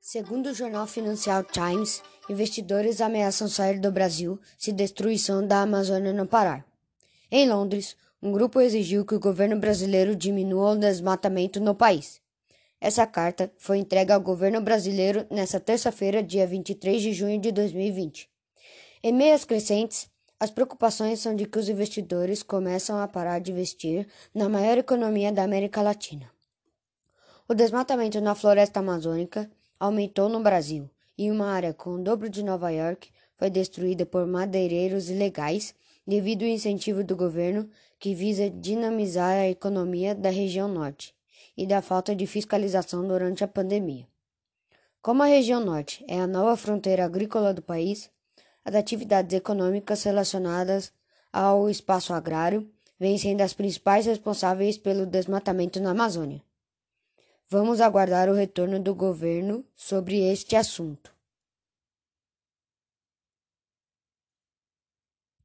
Segundo o jornal Financial Times, investidores ameaçam sair do Brasil se destruição da Amazônia não parar. Em Londres, um grupo exigiu que o governo brasileiro diminua o desmatamento no país. Essa carta foi entregue ao governo brasileiro nesta terça-feira, dia 23 de junho de 2020. Em meias crescentes, as preocupações são de que os investidores começam a parar de investir na maior economia da América Latina. O desmatamento na floresta amazônica aumentou no Brasil e uma área com o dobro de Nova York foi destruída por madeireiros ilegais devido ao incentivo do governo que visa dinamizar a economia da região norte e da falta de fiscalização durante a pandemia. Como a região norte é a nova fronteira agrícola do país, as atividades econômicas relacionadas ao espaço agrário vêm sendo as principais responsáveis pelo desmatamento na Amazônia. Vamos aguardar o retorno do governo sobre este assunto.